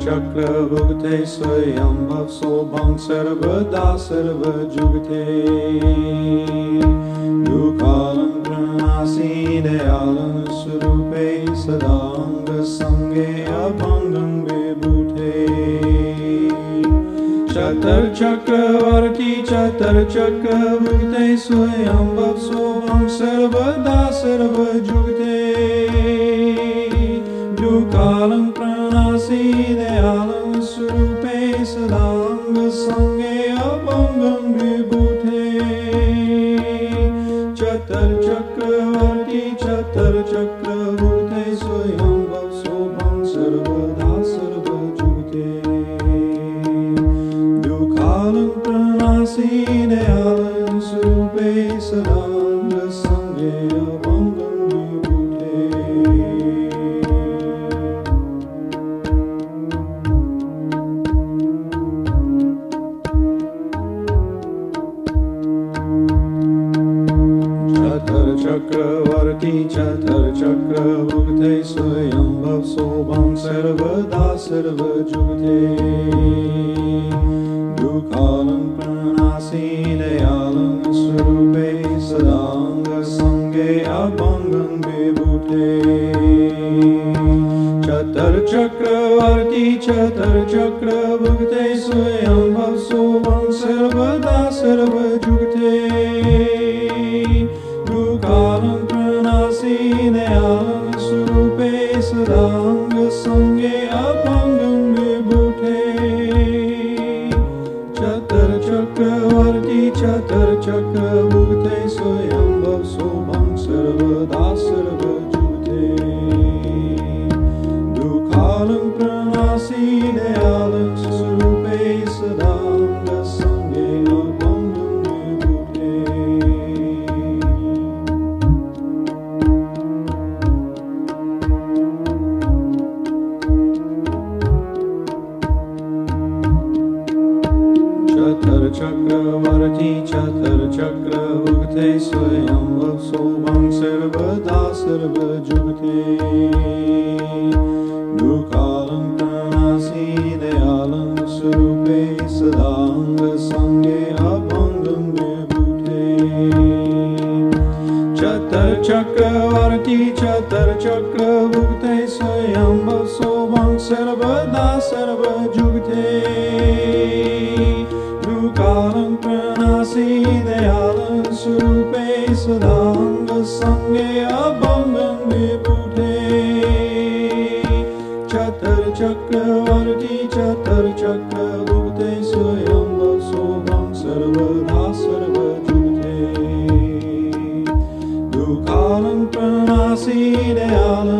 चतुर्चक्रभुक्ते स्वयं सोऽभं सर्वदा सर्वजुगते। दुःखालं प्रणासि दयालं स्वरूपे सदाङ्गसङ्गे अभङ्गं विभूते चतुर्चक्रवर्ती चतुर्चक्रभुक्ते स्वयं सोऽहं सर्वदा सर्वजुगते। दुःखालं Manasi, Dayalum, Surupe, Sadanga, Sange, Abangam, दयालं स्वरूपे सदाङ्गसङ्गे अभङ्गं विभूते चतुर्चक्रवर्ती चतुर्चक्रभुक्ते स्वयं सोऽभं सर्वदा सर्वजुगते चक्रवर्ती चतुर्चक्रभुक्ते स्वयं वसोभं सर्वदा सर्वजुक्ते दुःखालं प्रणासि दयालं स्वरूपे सदाङ्गसङ्गे अभङ्गं विभुते चतुर्चक्रवर्ती चतुर्चक्रभुक्ते स्वयं वसोभं सर्वदा सर्वजुगते। रूपे सदाङ्गे अपंग् चतुर्चक्रवर्ती चतुर्चक्र स्वयं सोभं सर्वदा सर्वजुरे दुकालं प्रणाशीनयालम्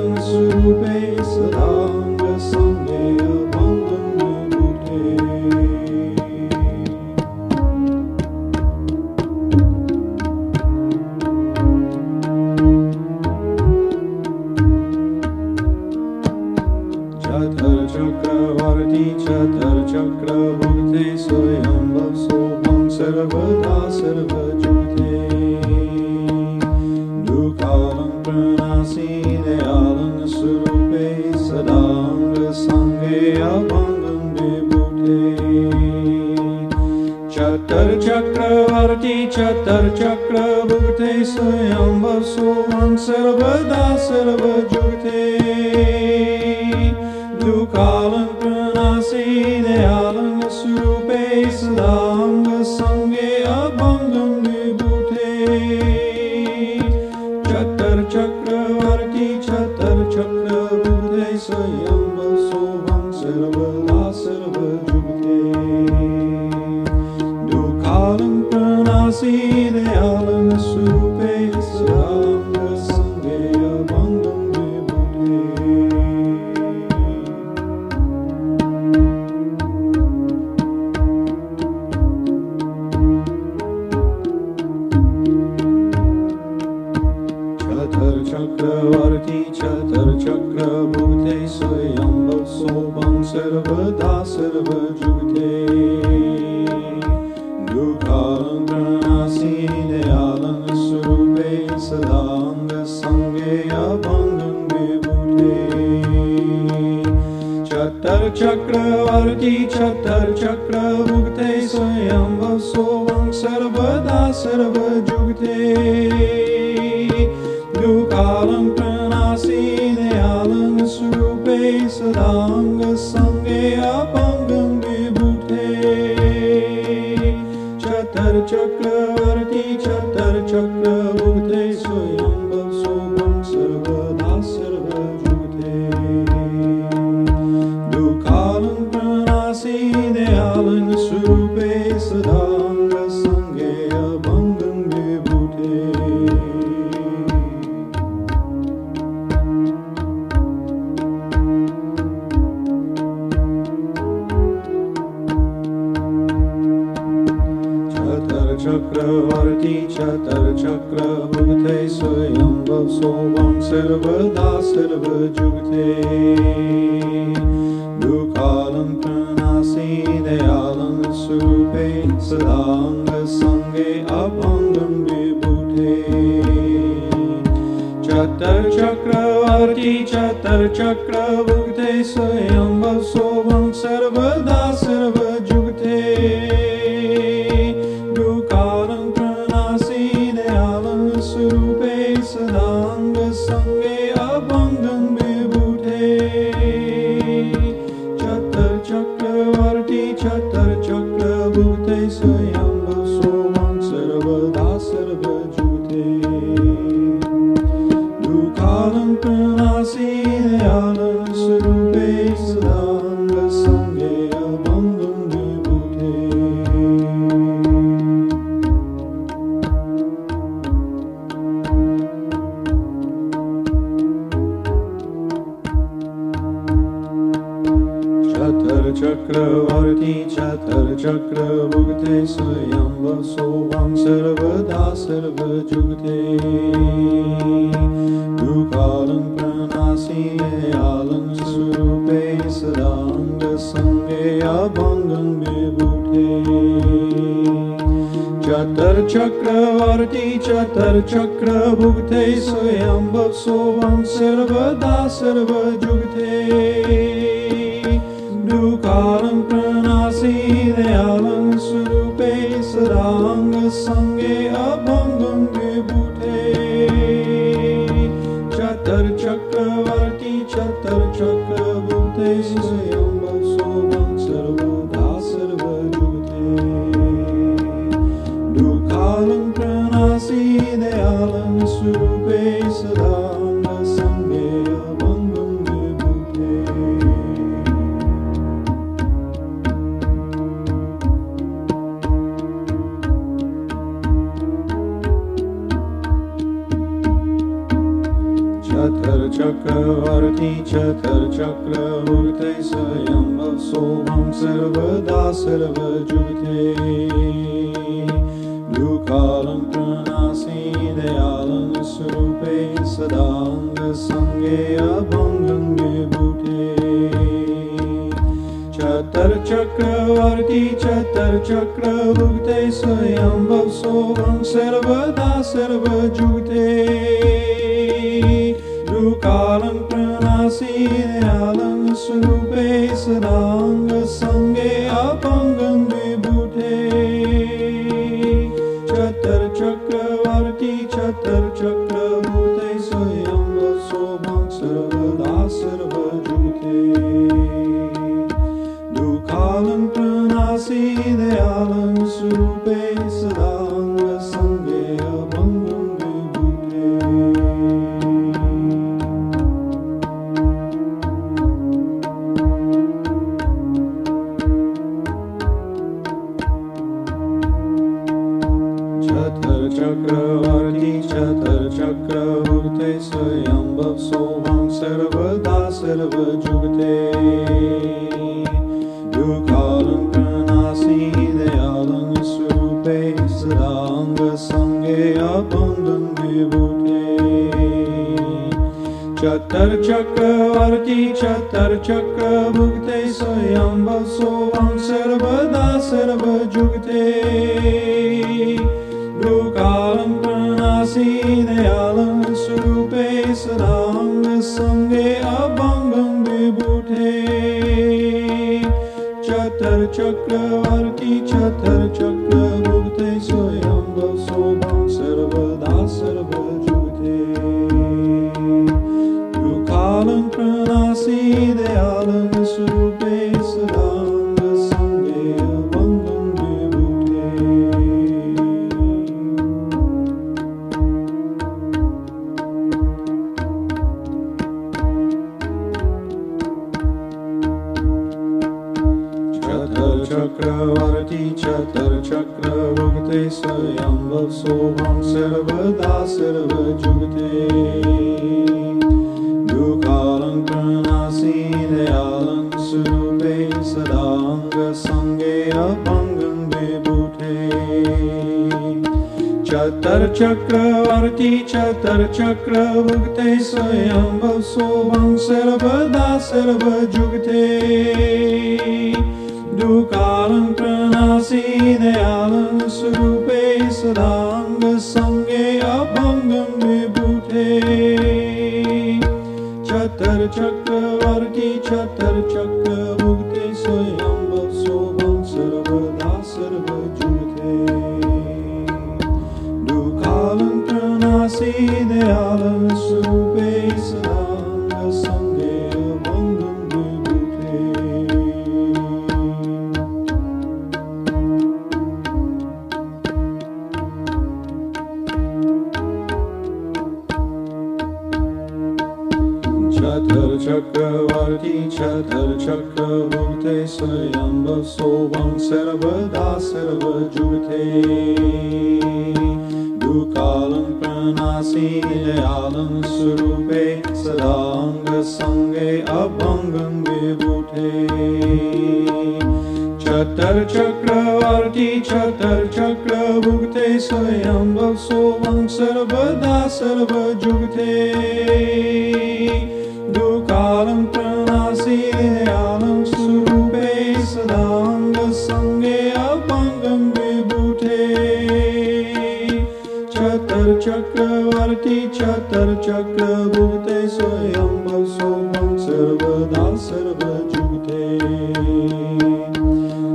चक्रे स्वयं वसुवं सर्वदा सर्वजुक्ते दुःखालङ्कनासि दयालङ्गस्वरूपे सदाङ्गसङ्गे अभङ्गं चतर चक्रवर् चतुर्चक्रभुक्ते स्वयं चक्रवर्ती छतर् भुक्ते स्वयं सोमं सर्वदा सर्वजुगते। युकालं प्रणासी दयालं स्वरूपे सदा चक्रवर्ती चतर चक्रभूते स्वयं सोमं सर्वदा सर्वजुगते दुःखालं प्रणासि दयालं स्वरूपे सदाङ्गसङ्गे अभङ्गं विभूते चतर चक्रवर्ती चतर चक्रभुक्ते स्वयं सोमं सर्वदा चक्रभुक्ते स्वयं दयालं स्वरूपे सदाङ्गसङ्गे अभङ्गं चतर चक्रवर्ती चतर चक्रभुक्ते स्वयं चक्रभुक्ते स्वयं सर्वदा सर्वजुते दुःखालं प्रणासि दयालं स्वरूपे सदाङ्गसङ्गे अभङ्गं विभूते चतर चक्रवर्ती चतर चक्रभुक्ते स्वयं सोमं सर्वदा सर्वजुते दुःखालं प्रणासि दयालं स्वरूपे सदाङ्गसङ्गे अभङ्गं विभूते चतर चक्रवर्ती चतर चक्रभूते चतर चक्रवर्ती चतर चक्रभुक्ते स्वयं सोमं सर्वदा सर्वजुगते। दुःखालं प्रणासि दयालं स्वरूपे सदाङ्गसङ्गे अभङ्गं Vibhute see the island so base on the Sunday London Chatter Chakravarti Chatter Chakravukte Sayam Vav Soham Sarvada Sarva संगे अभंगं विबुधे चतुर्चक्रवर्ती चतुर्चक्रभुक्ते स्वयं वसोऽहं सर्वदा सर्वजुग्धे दुःखालं प्रणासि दयालं स्वरूपे सदाङ्गसङ्गे अभङ्गं विबुधे चतुर्चक्रवर्ती चतुर्चक्रभुक्ते स्वयं see the others who base along the Sunday among them do the Chathar Chakravarti Chathar Chakravarti Swayamba Sovang दयालं स्वरूपे सदाङ्गसङ्गे अभङ्गं विभूते। चतुर्चक्रवर्ती चतुर्चक्रभुक्ते स्वयं सोमं सर्वदा चतुर्चक्रभूते स्वयं सोमं सर्वदा सर्वजुगते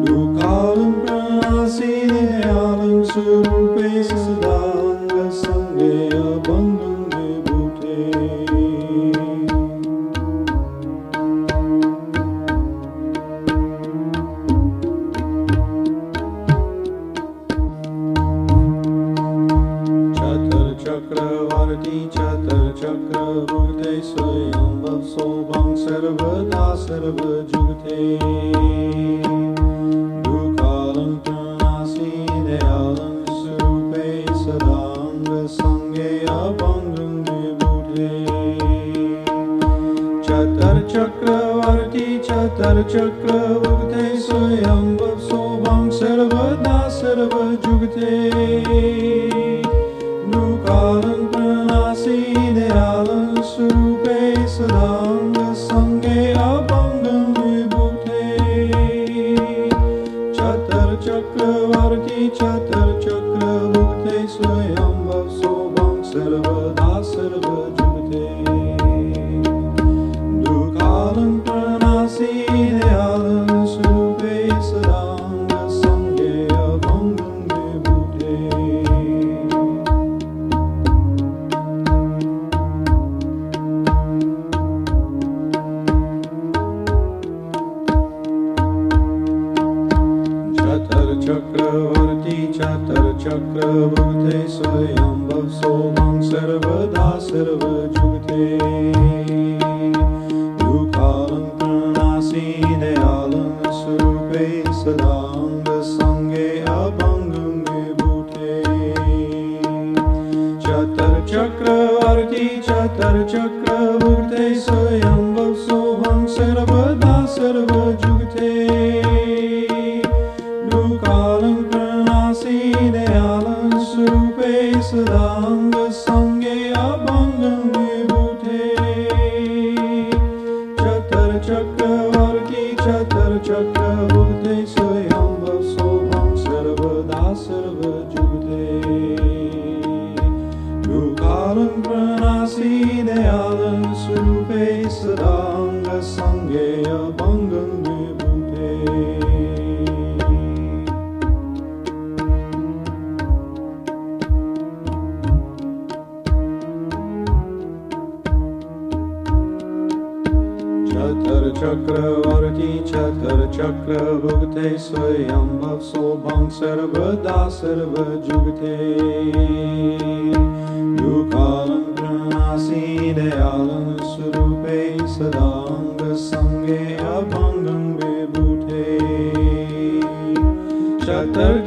दुःखालं प्रणासि दयालं स्वरूपे सदाङ्गसङ्गे चतुर्चक्रवर्ती चतुर्चक्रभुक्ते स्वयं सोभं सर्वदा सर्वजुगते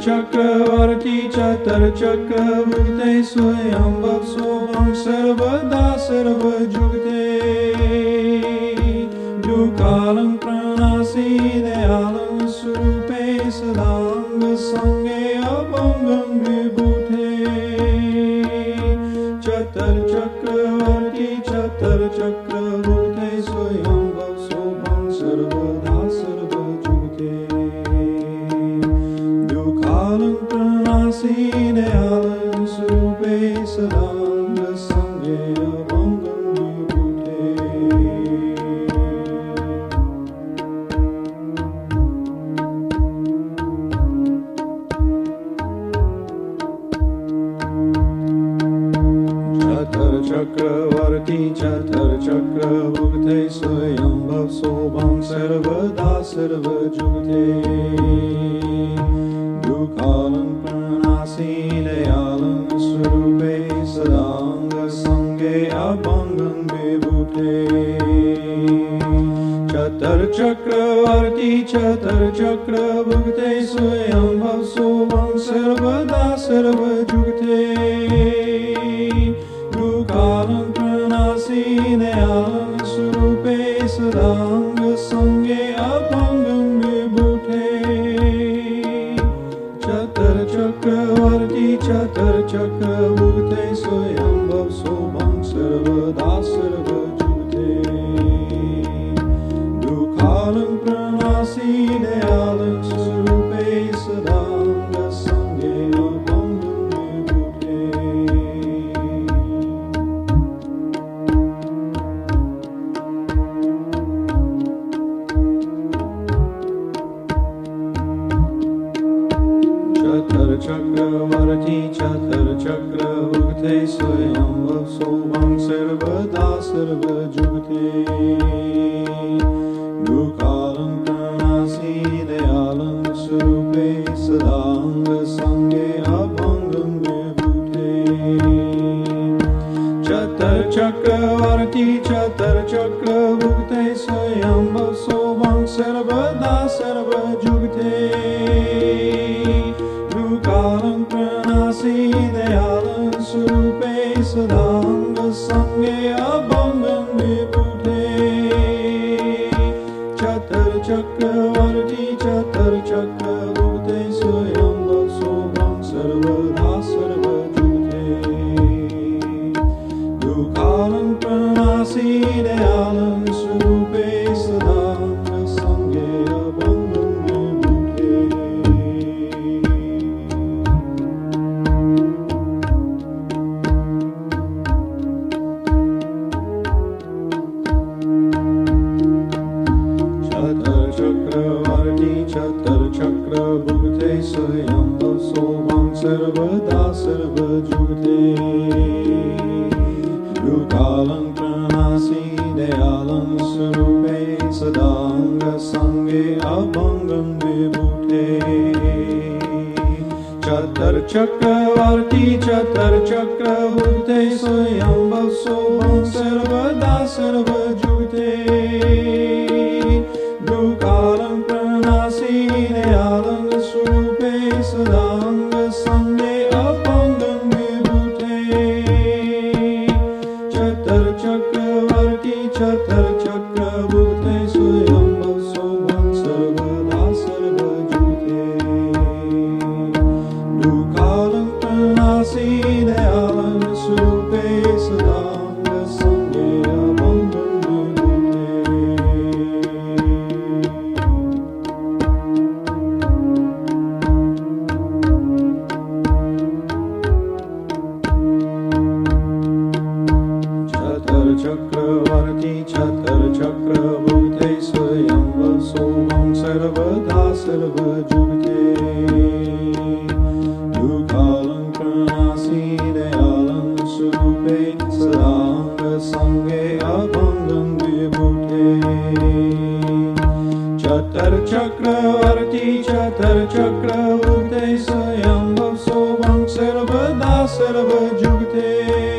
चक्रवर्ती चतुर्चक्रवृते स्वयं वप्सोभं सर्वदा सर्वजुगते। दुकालं प्रणासि दयालं स्वरूपे सदाङ्गसङ्गे अभङ्गं विभूते चतुर्चक्रवर्ती चतुर्चक्र स्वयंभव शोभं सर्वदा सर्वजुगते दुकालं प्रणाशीनयालं स्वरूपे सदाङ्गसङ्गे अभङ्गं विभुते चतुर्चक्रवर्ती चतुर्चक्रभुक्ते स्वयंभव शोभं सर्वदा सर्वजुते ङ्गे अभङ्गक्रवर्गी चतर चक्र Kalam pranaside sarva da sarva jugte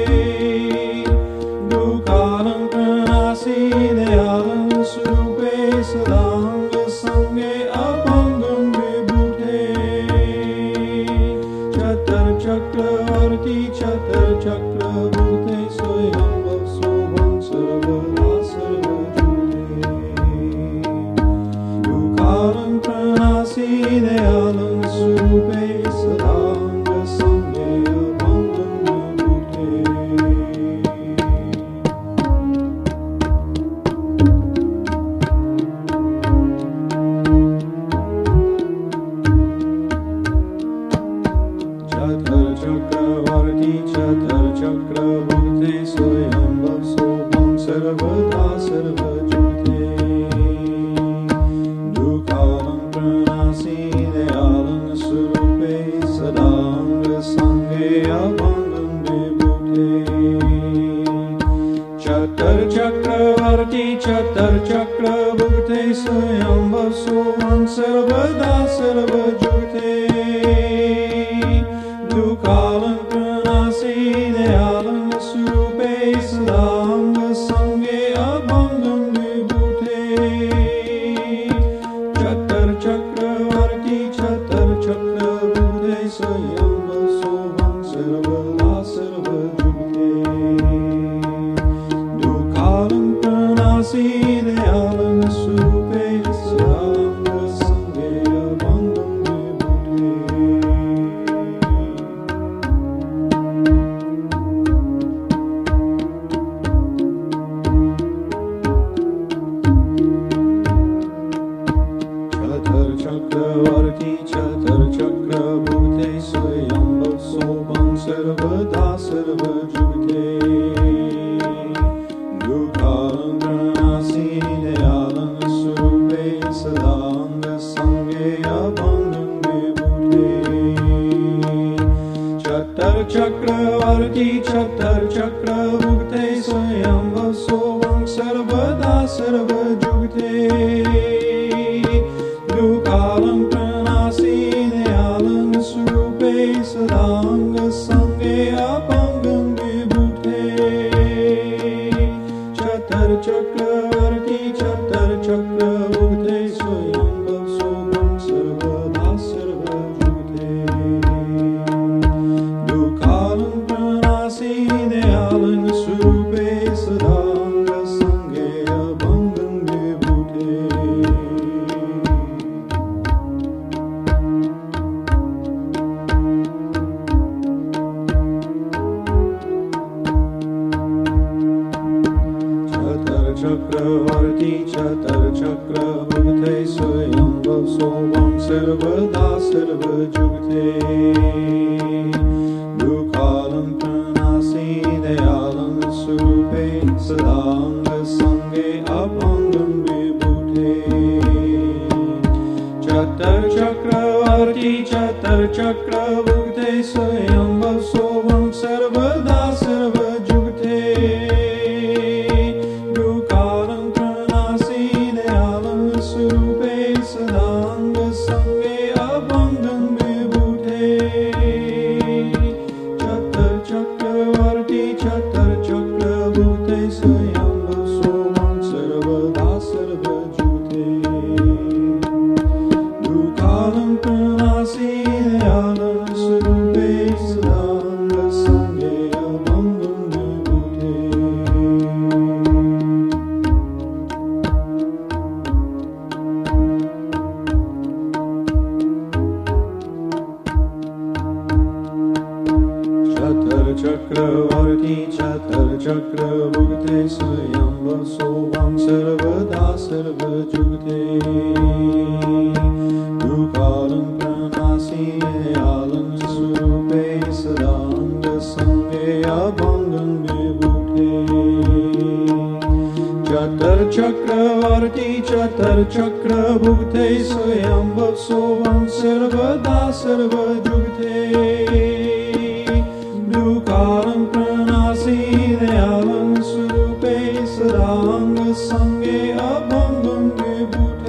चतर चक्रवर्ती चतर चक्रवते स्वयं वसुवन् सर्वदा सर्वजुते Sarvati Chatur Chakra Bhute Chakra, Sobham Sarvada Sarva Jugate Rupalam Pranasi Dayalam Surupe Sadanga Sangeya Chakra Vibhute Chatur Chakravarti Chatur Chakra Bhute Swayambhav Sobham Sarvada sange abundum gebut